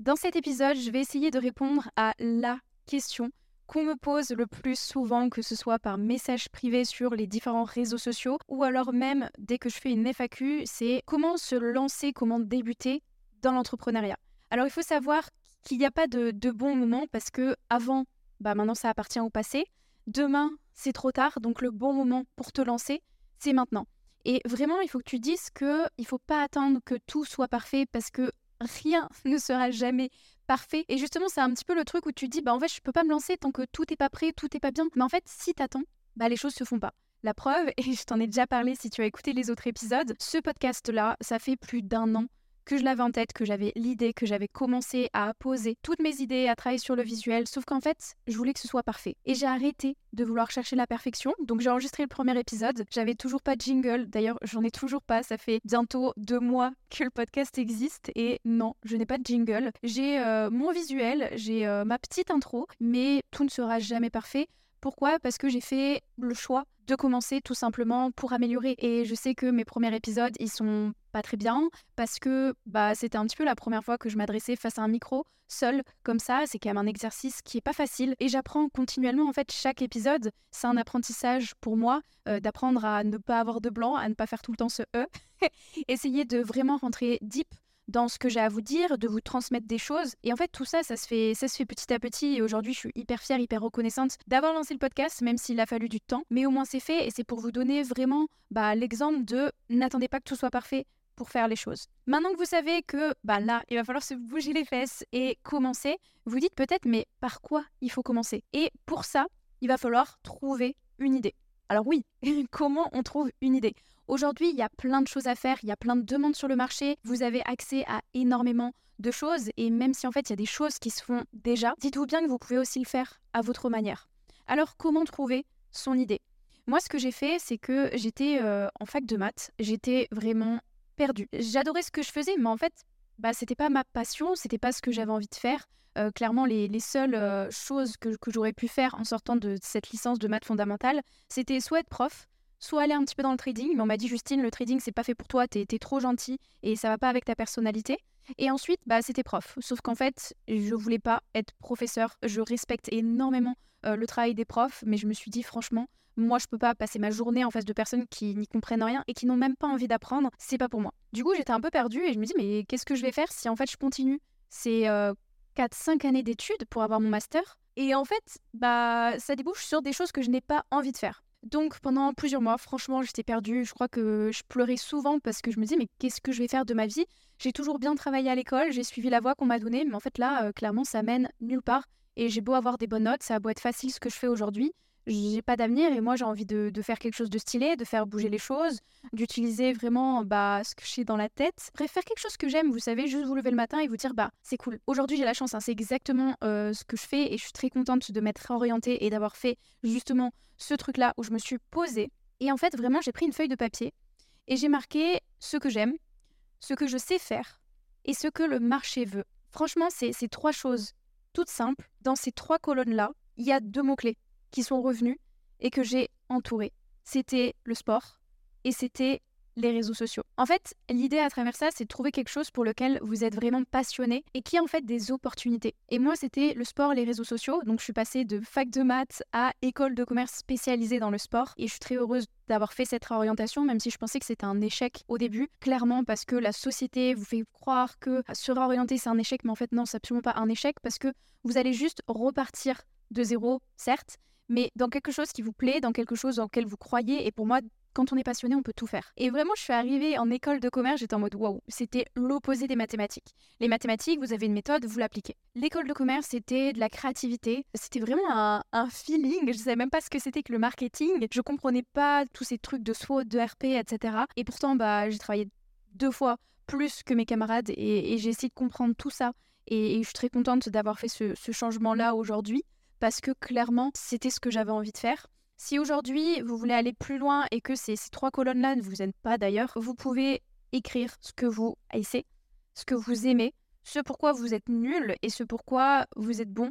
Dans cet épisode, je vais essayer de répondre à la question qu'on me pose le plus souvent, que ce soit par message privé sur les différents réseaux sociaux ou alors même dès que je fais une FAQ, c'est comment se lancer, comment débuter dans l'entrepreneuriat. Alors il faut savoir qu'il n'y a pas de, bon moment parce que avant, bah maintenant ça appartient au passé. Demain, c'est trop tard, donc le bon moment pour te lancer, c'est maintenant. Et vraiment, il faut que tu dises que il faut pas attendre que tout soit parfait parce que rien ne sera jamais parfait. Et justement, c'est un petit peu le truc où tu dis, bah en fait, je peux pas me lancer tant que tout n'est pas prêt, tout n'est pas bien. Mais en fait, si t'attends, bah les choses se font pas. La preuve, et je t'en ai déjà parlé si tu as écouté les autres épisodes, ce podcast-là, ça fait plus d'un an que je l'avais en tête, que j'avais l'idée, que j'avais commencé à poser toutes mes idées, à travailler sur le visuel, sauf qu'en fait, je voulais que ce soit parfait. Et j'ai arrêté de vouloir chercher la perfection, donc j'ai enregistré le premier épisode, j'avais toujours pas de jingle, d'ailleurs j'en ai toujours pas, ça fait bientôt deux mois que le podcast existe, et non, je n'ai pas de jingle. J'ai euh, mon visuel, j'ai euh, ma petite intro, mais tout ne sera jamais parfait. Pourquoi? Parce que j'ai fait le choix de commencer tout simplement pour améliorer. Et je sais que mes premiers épisodes, ils sont pas très bien parce que bah, c'était un petit peu la première fois que je m'adressais face à un micro seul comme ça. C'est quand même un exercice qui est pas facile et j'apprends continuellement. En fait, chaque épisode, c'est un apprentissage pour moi euh, d'apprendre à ne pas avoir de blanc, à ne pas faire tout le temps ce E. Essayer de vraiment rentrer deep dans ce que j'ai à vous dire, de vous transmettre des choses. Et en fait, tout ça, ça se fait, ça se fait petit à petit. Et aujourd'hui, je suis hyper fière, hyper reconnaissante d'avoir lancé le podcast, même s'il a fallu du temps. Mais au moins, c'est fait. Et c'est pour vous donner vraiment bah, l'exemple de n'attendez pas que tout soit parfait pour faire les choses. Maintenant que vous savez que bah là, il va falloir se bouger les fesses et commencer, vous dites peut-être mais par quoi il faut commencer? Et pour ça, il va falloir trouver une idée. Alors oui, comment on trouve une idée? Aujourd'hui, il y a plein de choses à faire, il y a plein de demandes sur le marché, vous avez accès à énormément de choses et même si en fait il y a des choses qui se font déjà, dites-vous bien que vous pouvez aussi le faire à votre manière. Alors comment trouver son idée? Moi ce que j'ai fait c'est que j'étais euh, en fac de maths, j'étais vraiment perdue. J'adorais ce que je faisais mais en fait bah, c'était pas ma passion, c'était pas ce que j'avais envie de faire. Euh, clairement, les, seules euh, choses que, que j'aurais pu faire en sortant de cette licence de maths fondamentale, c'était soit être prof, soit aller un petit peu dans le trading, mais on m'a dit Justine, le trading c'est pas fait pour toi, t'es es trop gentil et ça va pas avec ta personnalité. Et ensuite, bah c'était prof. Sauf qu'en fait, je voulais pas être professeur. Je respecte énormément euh, le travail des profs, mais je me suis dit franchement, moi je peux pas passer ma journée en face de personnes qui n'y comprennent rien et qui n'ont même pas envie d'apprendre. C'est pas pour moi. Du coup, j'étais un peu perdue et je me dis mais qu'est-ce que je vais faire si en fait je continue C'est 4-5 euh, années d'études pour avoir mon master? Et en fait, bah ça débouche sur des choses que je n'ai pas envie de faire. Donc pendant plusieurs mois, franchement, j'étais perdue. Je crois que je pleurais souvent parce que je me disais mais qu'est-ce que je vais faire de ma vie? J'ai toujours bien travaillé à l'école, j'ai suivi la voie qu'on m'a donnée, mais en fait là, euh, clairement, ça mène nulle part. Et j'ai beau avoir des bonnes notes, ça a beau être facile ce que je fais aujourd'hui, j'ai pas d'avenir et moi j'ai envie de, faire quelque chose de stylé, de faire bouger les choses, d'utiliser vraiment bah, ce que j'ai dans la tête. Bref, faire quelque chose que j'aime, vous savez, juste vous lever le matin et vous dire bah c'est cool. Aujourd'hui j'ai la chance, hein, c'est exactement euh, ce que je fais et je suis très contente de m'être orientée et d'avoir fait justement ce truc-là où je me suis posée. Et en fait vraiment j'ai pris une feuille de papier et j'ai marqué ce que j'aime, ce que je sais faire et ce que le marché veut. Franchement, c'est ces trois choses toutes simples. Dans ces trois colonnes-là, il y a deux mots-clés qui sont revenus et que j'ai entouré. C'était le sport et c'était les réseaux sociaux. En fait, l'idée à travers ça, c'est de trouver quelque chose pour lequel vous êtes vraiment passionné et qui a en fait des opportunités. Et moi, c'était le sport, les réseaux sociaux. Donc, je suis passée de fac de maths à école de commerce spécialisée dans le sport. Et je suis très heureuse d'avoir fait cette réorientation, même si je pensais que c'était un échec au début, clairement parce que la société vous fait croire que se réorienter c'est un échec, mais en fait non, c'est absolument pas un échec parce que vous allez juste repartir de zéro, certes, mais dans quelque chose qui vous plaît, dans quelque chose dans lequel vous croyez. Et pour moi, quand on est passionné, on peut tout faire. Et vraiment, je suis arrivée en école de commerce, j'étais en mode waouh, c'était l'opposé des mathématiques. Les mathématiques, vous avez une méthode, vous l'appliquez. L'école de commerce, c'était de la créativité, c'était vraiment un, feeling. Je ne savais même pas ce que c'était que le marketing. Je comprenais pas tous ces trucs de SWOT, de RP, etc. Et pourtant, bah, j'ai travaillé deux fois plus que mes camarades et, j'ai essayé de comprendre tout ça. Et, je suis très contente d'avoir fait ce changement-là aujourd'hui parce que clairement, c'était ce que j'avais envie de faire. Si aujourd'hui, vous voulez aller plus loin et que ces, trois colonnes-là ne vous aident pas d'ailleurs, vous pouvez écrire ce que vous haïssez, ce que vous aimez, ce pourquoi vous êtes nul et ce pourquoi vous êtes bon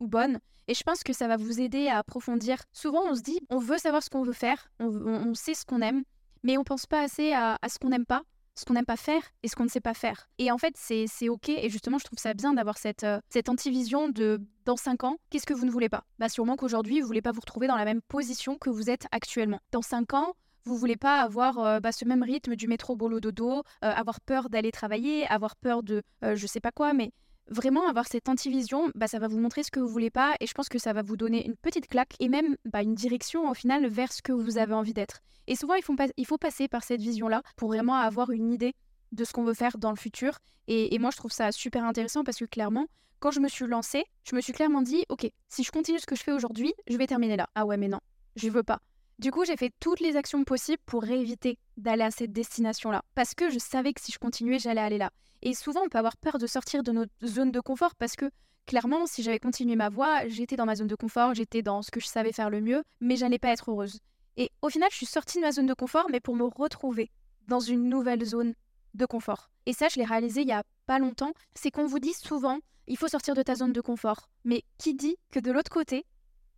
ou bonne. Et je pense que ça va vous aider à approfondir. Souvent, on se dit, on veut savoir ce qu'on veut faire, on, sait ce qu'on aime, mais on pense pas assez à ce qu'on n'aime pas, ce qu'on n'aime pas faire et ce qu'on ne sait pas faire. Et en fait, c'est OK. Et justement, je trouve ça bien d'avoir cette, euh, cette antivision de dans 5 ans, qu'est-ce que vous ne voulez pas? Bah sûrement qu'aujourd'hui, vous voulez pas vous retrouver dans la même position que vous êtes actuellement. Dans 5 ans, vous voulez pas avoir euh, bah, ce même rythme du métro boulot dodo, euh, avoir peur d'aller travailler, avoir peur de je sais pas quoi, mais vraiment avoir cette antivision, bah, ça va vous montrer ce que vous voulez pas et je pense que ça va vous donner une petite claque et même bah, une direction au final vers ce que vous avez envie d'être. Et souvent, il faut, il faut passer par cette vision-là pour vraiment avoir une idée de ce qu'on veut faire dans le futur. Et, moi, je trouve ça super intéressant parce que clairement, quand je me suis lancée, je me suis clairement dit, ok, si je continue ce que je fais aujourd'hui, je vais terminer là. Ah ouais, mais non, je veux pas. Du coup, j'ai fait toutes les actions possibles pour éviter d'aller à cette destination-là. Parce que je savais que si je continuais, j'allais aller là. Et souvent, on peut avoir peur de sortir de notre zone de confort parce que clairement, si j'avais continué ma voie, j'étais dans ma zone de confort, j'étais dans ce que je savais faire le mieux, mais j'allais pas être heureuse. Et au final, je suis sortie de ma zone de confort, mais pour me retrouver dans une nouvelle zone de confort. Et ça, je l'ai réalisé il y a pas longtemps. C'est qu'on vous dit souvent, il faut sortir de ta zone de confort. Mais qui dit que de l'autre côté,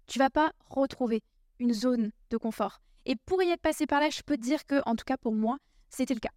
tu vas pas retrouver? Une zone de confort Et pour y être passé par là, je peux te dire que, en tout cas pour moi, c'était le cas.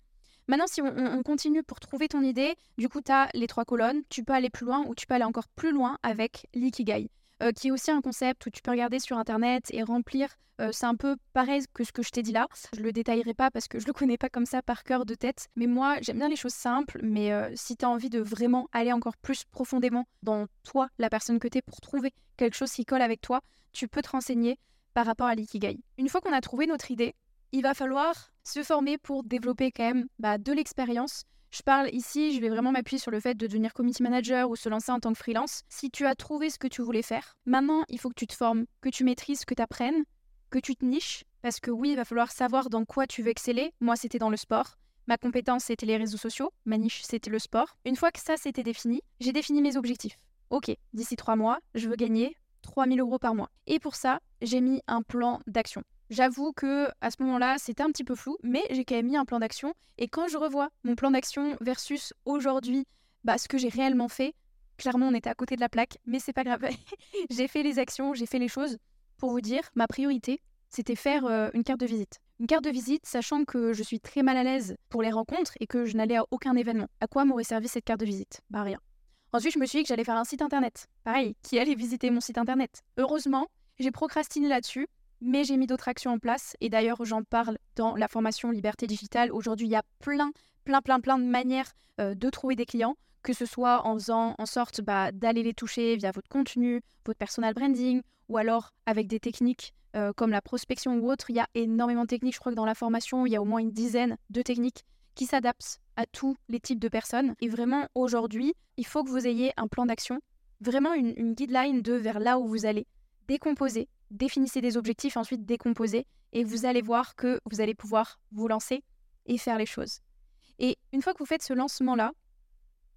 Maintenant, si on, continue pour trouver ton idée, du coup, tu as les trois colonnes, tu peux aller plus loin ou tu peux aller encore plus loin avec l'ikigai, euh, qui est aussi un concept où tu peux regarder sur Internet et remplir. Euh, c'est un peu pareil que ce que je t'ai dit là. Je le détaillerai pas parce que je le connais pas comme ça par cœur de tête. Mais moi, j'aime bien les choses simples. Mais euh, si tu as envie de vraiment aller encore plus profondément dans toi, la personne que tu es, pour trouver quelque chose qui colle avec toi, tu peux te renseigner par rapport à l'ikigai. Une fois qu'on a trouvé notre idée, il va falloir se former pour développer quand même bah, de l'expérience. Je parle ici, je vais vraiment m'appuyer sur le fait de devenir community manager ou se lancer en tant que freelance. Si tu as trouvé ce que tu voulais faire, maintenant il faut que tu te formes, que tu maîtrises, que tu apprennes, que tu te niches. Parce que oui, il va falloir savoir dans quoi tu veux exceller. Moi, c'était dans le sport. Ma compétence, c'était les réseaux sociaux. Ma niche, c'était le sport. Une fois que ça, c'était défini, j'ai défini mes objectifs. Ok, d'ici trois mois, je veux gagner 3000 euros par mois. Et pour ça, j'ai mis un plan d'action. J'avoue que à ce moment-là, c'était un petit peu flou, mais j'ai quand même mis un plan d'action. Et quand je revois mon plan d'action versus aujourd'hui, bah, ce que j'ai réellement fait, clairement, on était à côté de la plaque, mais c'est pas grave. j'ai fait les actions, j'ai fait les choses. Pour vous dire, ma priorité, c'était faire euh, une carte de visite. Une carte de visite, sachant que je suis très mal à l'aise pour les rencontres et que je n'allais à aucun événement. À quoi m'aurait servi cette carte de visite? Bah rien. Ensuite, je me suis dit que j'allais faire un site internet. Pareil, qui allait visiter mon site internet Heureusement, j'ai procrastiné là-dessus mais j'ai mis d'autres actions en place. Et d'ailleurs, j'en parle dans la formation Liberté Digitale. Aujourd'hui, il y a plein, plein, plein, plein de manières euh, de trouver des clients, que ce soit en faisant en sorte bah, d'aller les toucher via votre contenu, votre personal branding, ou alors avec des techniques euh, comme la prospection ou autre. Il y a énormément de techniques. Je crois que dans la formation, il y a au moins une dizaine de techniques qui s'adaptent à tous les types de personnes. Et vraiment, aujourd'hui, il faut que vous ayez un plan d'action, vraiment une, guideline de vers là où vous allez décomposer définissez des objectifs, ensuite décomposez, et vous allez voir que vous allez pouvoir vous lancer et faire les choses. Et une fois que vous faites ce lancement-là,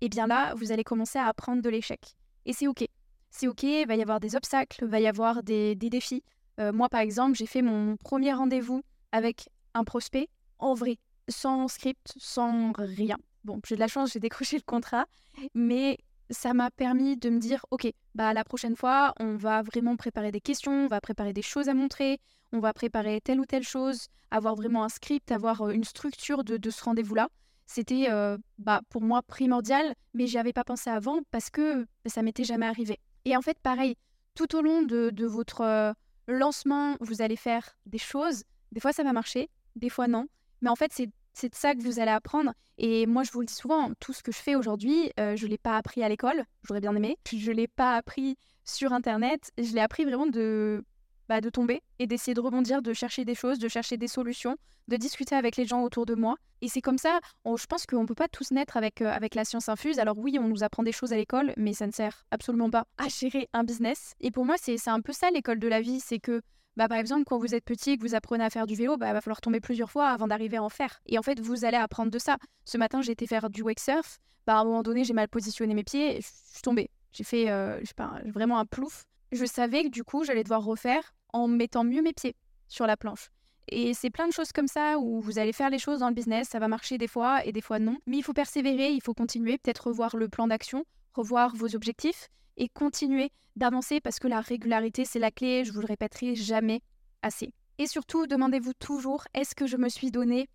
eh bien là, vous allez commencer à apprendre de l'échec. Et c'est OK. C'est OK, il va y avoir des obstacles, il va y avoir des, défis. Euh, moi, par exemple, j'ai fait mon premier rendez-vous avec un prospect en vrai, sans script, sans rien. Bon, j'ai de la chance, j'ai décroché le contrat, mais ça m'a permis de me dire, ok, bah la prochaine fois, on va vraiment préparer des questions, on va préparer des choses à montrer, on va préparer telle ou telle chose, avoir vraiment un script, avoir euh, une structure de, ce rendez-vous-là. C'était euh, bah, pour moi primordial, mais j'y avais pas pensé avant parce que bah, ça m'était jamais arrivé. Et en fait, pareil, tout au long de, votre euh, lancement, vous allez faire des choses. Des fois, ça va marcher, des fois non. Mais en fait, c'est de ça que vous allez apprendre. Et moi, je vous le dis souvent, tout ce que je fais aujourd'hui, euh, je ne l'ai pas appris à l'école, j'aurais bien aimé. Je ne l'ai pas appris sur Internet, je l'ai appris vraiment de, bah, de tomber et d'essayer de rebondir, de chercher des choses, de chercher des solutions, de discuter avec les gens autour de moi. Et c'est comme ça, je pense qu'on ne peut pas tous naître avec, euh, avec la science infuse. Alors oui, on nous apprend des choses à l'école, mais ça ne sert absolument pas à gérer un business. Et pour moi, c'est un peu ça l'école de la vie, c'est que bah, par exemple, quand vous êtes petit et que vous apprenez à faire du vélo, bah, il va falloir tomber plusieurs fois avant d'arriver à en faire. Et en fait, vous allez apprendre de ça. Ce matin, j'ai été faire du wake surf. Bah, à un moment donné, j'ai mal positionné mes pieds et je suis tombée. J'ai fait euh, pas, vraiment un plouf. Je savais que du coup, j'allais devoir refaire en mettant mieux mes pieds sur la planche. Et c'est plein de choses comme ça où vous allez faire les choses dans le business, ça va marcher des fois et des fois non. Mais il faut persévérer, il faut continuer, peut-être revoir le plan d'action, revoir vos objectifs et continuer d'avancer parce que la régularité, c'est la clé, je vous le répéterai jamais assez. Et surtout, demandez-vous toujours, est-ce que je me suis donné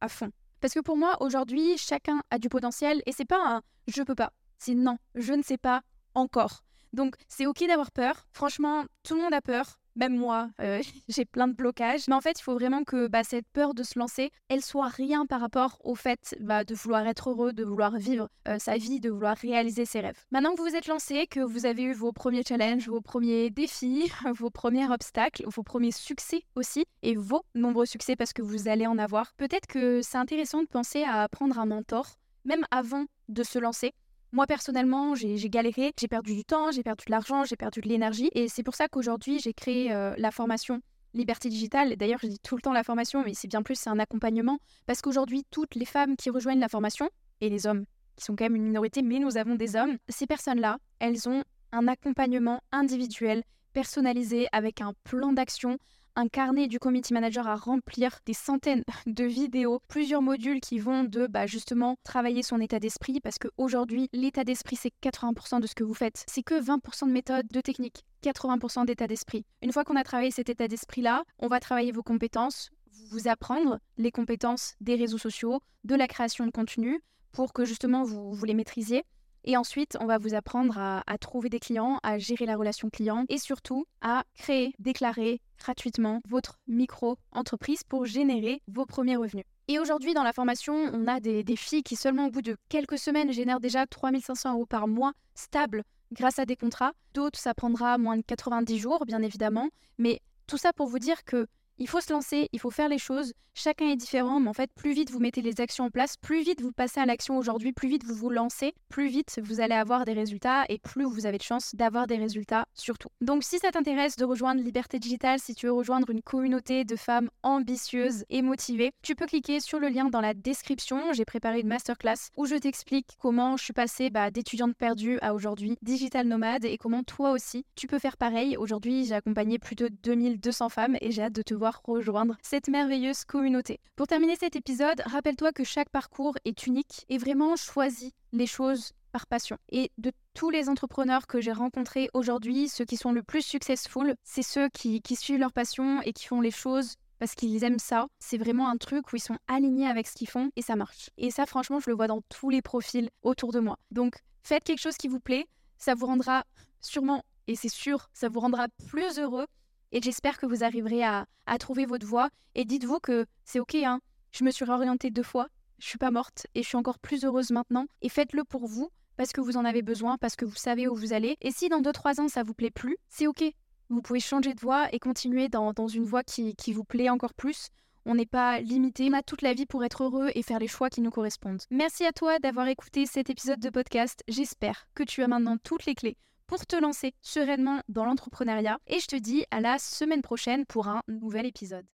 à fond? Parce que pour moi, aujourd'hui, chacun a du potentiel et c'est pas un je peux pas. C'est non, je ne sais pas encore. Donc c'est ok d'avoir peur. Franchement, tout le monde a peur même moi, euh, j'ai plein de blocages. Mais en fait, il faut vraiment que bah, cette peur de se lancer, elle soit rien par rapport au fait bah, de vouloir être heureux, de vouloir vivre euh, sa vie, de vouloir réaliser ses rêves. Maintenant que vous vous êtes lancé, que vous avez eu vos premiers challenges, vos premiers défis, vos premiers obstacles, vos premiers succès aussi, et vos nombreux succès parce que vous allez en avoir, peut-être que c'est intéressant de penser à prendre un mentor, même avant de se lancer moi, personnellement, j'ai galéré, j'ai perdu du temps, j'ai perdu de l'argent, j'ai perdu de l'énergie. Et c'est pour ça qu'aujourd'hui, j'ai créé euh, la formation Liberté Digitale. D'ailleurs, je dis tout le temps la formation, mais c'est bien plus, c'est un accompagnement. Parce qu'aujourd'hui, toutes les femmes qui rejoignent la formation, et les hommes, qui sont quand même une minorité, mais nous avons des hommes, ces personnes-là, elles ont un accompagnement individuel, personnalisé, avec un plan d'action, un carnet du committee manager à remplir, des centaines de vidéos, plusieurs modules qui vont de bah, justement travailler son état d'esprit parce qu'aujourd'hui, l'état d'esprit, c'est 80% de ce que vous faites. C'est que 20% de méthode, de technique, 80% d'état d'esprit. Une fois qu'on a travaillé cet état d'esprit-là, on va travailler vos compétences, vous apprendre les compétences des réseaux sociaux, de la création de contenu pour que justement vous, vous les maîtrisiez. Et ensuite, on va vous apprendre à, trouver des clients, à gérer la relation client et surtout à créer, déclarer gratuitement votre micro-entreprise pour générer vos premiers revenus. Et aujourd'hui, dans la formation, on a des, des filles qui seulement au bout de quelques semaines génèrent déjà 3500 euros par mois stables grâce à des contrats. D'autres, ça prendra moins de 90 jours, bien évidemment. Mais tout ça pour vous dire que il faut se lancer, il faut faire les choses. Chacun est différent, mais en fait, plus vite vous mettez les actions en place, plus vite vous passez à l'action aujourd'hui, plus vite vous vous lancez, plus vite vous allez avoir des résultats et plus vous avez de chance d'avoir des résultats surtout. Donc si ça t'intéresse de rejoindre Liberté Digitale, si tu veux rejoindre une communauté de femmes ambitieuses et motivées, tu peux cliquer sur le lien dans la description. J'ai préparé une masterclass où je t'explique comment je suis passée bah, d'étudiante perdue à aujourd'hui digital nomade et comment toi aussi tu peux faire pareil. Aujourd'hui, j'ai accompagné plus de 2200 femmes et j'ai hâte de te voir rejoindre cette merveilleuse communauté. Pour terminer cet épisode, rappelle-toi que chaque parcours est unique et vraiment choisis les choses par passion. Et de tous les entrepreneurs que j'ai rencontrés aujourd'hui, ceux qui sont le plus successful, c'est ceux qui, qui suivent leur passion et qui font les choses parce qu'ils aiment ça. C'est vraiment un truc où ils sont alignés avec ce qu'ils font et ça marche. Et ça, franchement, je le vois dans tous les profils autour de moi. Donc, faites quelque chose qui vous plaît, ça vous rendra sûrement, et c'est sûr, ça vous rendra plus heureux et j'espère que vous arriverez à, trouver votre voie. Et dites-vous que c'est ok, hein. je me suis réorientée deux fois, je suis pas morte et je suis encore plus heureuse maintenant. Et faites-le pour vous, parce que vous en avez besoin, parce que vous savez où vous allez. Et si dans 2-3 ans ça vous plaît plus, c'est ok. Vous pouvez changer de voie et continuer dans, une voie qui, qui vous plaît encore plus. On n'est pas limité, on a toute la vie pour être heureux et faire les choix qui nous correspondent. Merci à toi d'avoir écouté cet épisode de podcast. J'espère que tu as maintenant toutes les clés pour te lancer sereinement dans l'entrepreneuriat. Et je te dis à la semaine prochaine pour un nouvel épisode.